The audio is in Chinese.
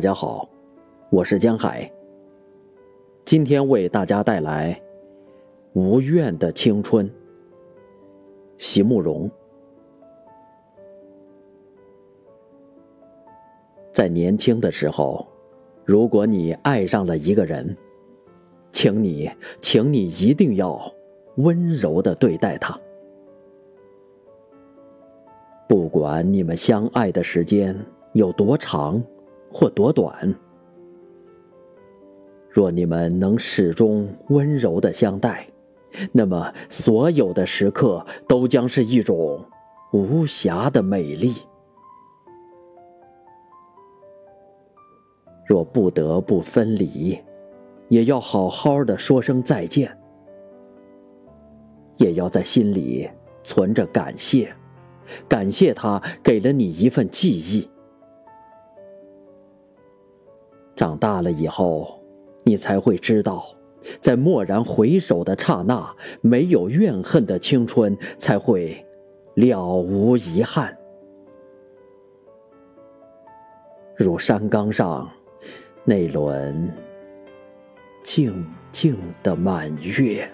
大家好，我是江海。今天为大家带来《无怨的青春》。席慕容在年轻的时候，如果你爱上了一个人，请你，请你一定要温柔的对待他。不管你们相爱的时间有多长或多短，若你们能始终温柔的相待，那么所有的时刻都将是一种无暇的美丽。若不得不分离，也要好好的说声再见，也要在心里存着感谢。感谢他给了你一份记忆。长大了以后，你才会知道，在蓦然回首的刹那，没有怨恨的青春才会了无遗憾。如山岗上那轮静静的满月。